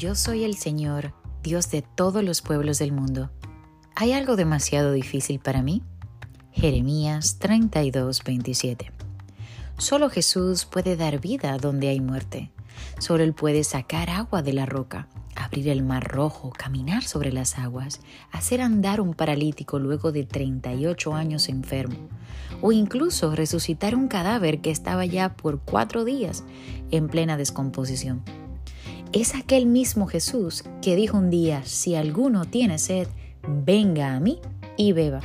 Yo soy el Señor, Dios de todos los pueblos del mundo. ¿Hay algo demasiado difícil para mí? Jeremías 32, 27. Solo Jesús puede dar vida donde hay muerte. Solo Él puede sacar agua de la roca, abrir el mar rojo, caminar sobre las aguas, hacer andar un paralítico luego de 38 años enfermo, o incluso resucitar un cadáver que estaba ya por cuatro días en plena descomposición. Es aquel mismo Jesús que dijo un día, si alguno tiene sed, venga a mí y beba.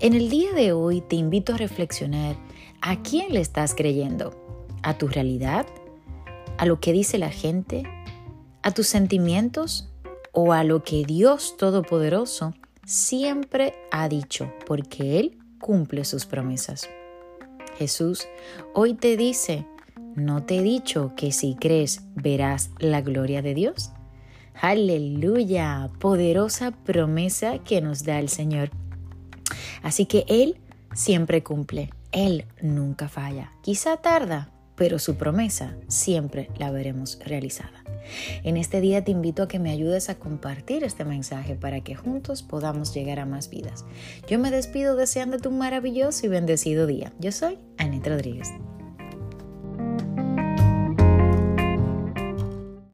En el día de hoy te invito a reflexionar a quién le estás creyendo, a tu realidad, a lo que dice la gente, a tus sentimientos o a lo que Dios Todopoderoso siempre ha dicho, porque Él cumple sus promesas. Jesús hoy te dice, ¿no te he dicho que si crees verás la gloria de Dios? Aleluya, poderosa promesa que nos da el Señor. Así que Él siempre cumple, Él nunca falla. Quizá tarda, pero su promesa siempre la veremos realizada. En este día te invito a que me ayudes a compartir este mensaje para que juntos podamos llegar a más vidas. Yo me despido deseándote un maravilloso y bendecido día. Yo soy Anita Rodríguez.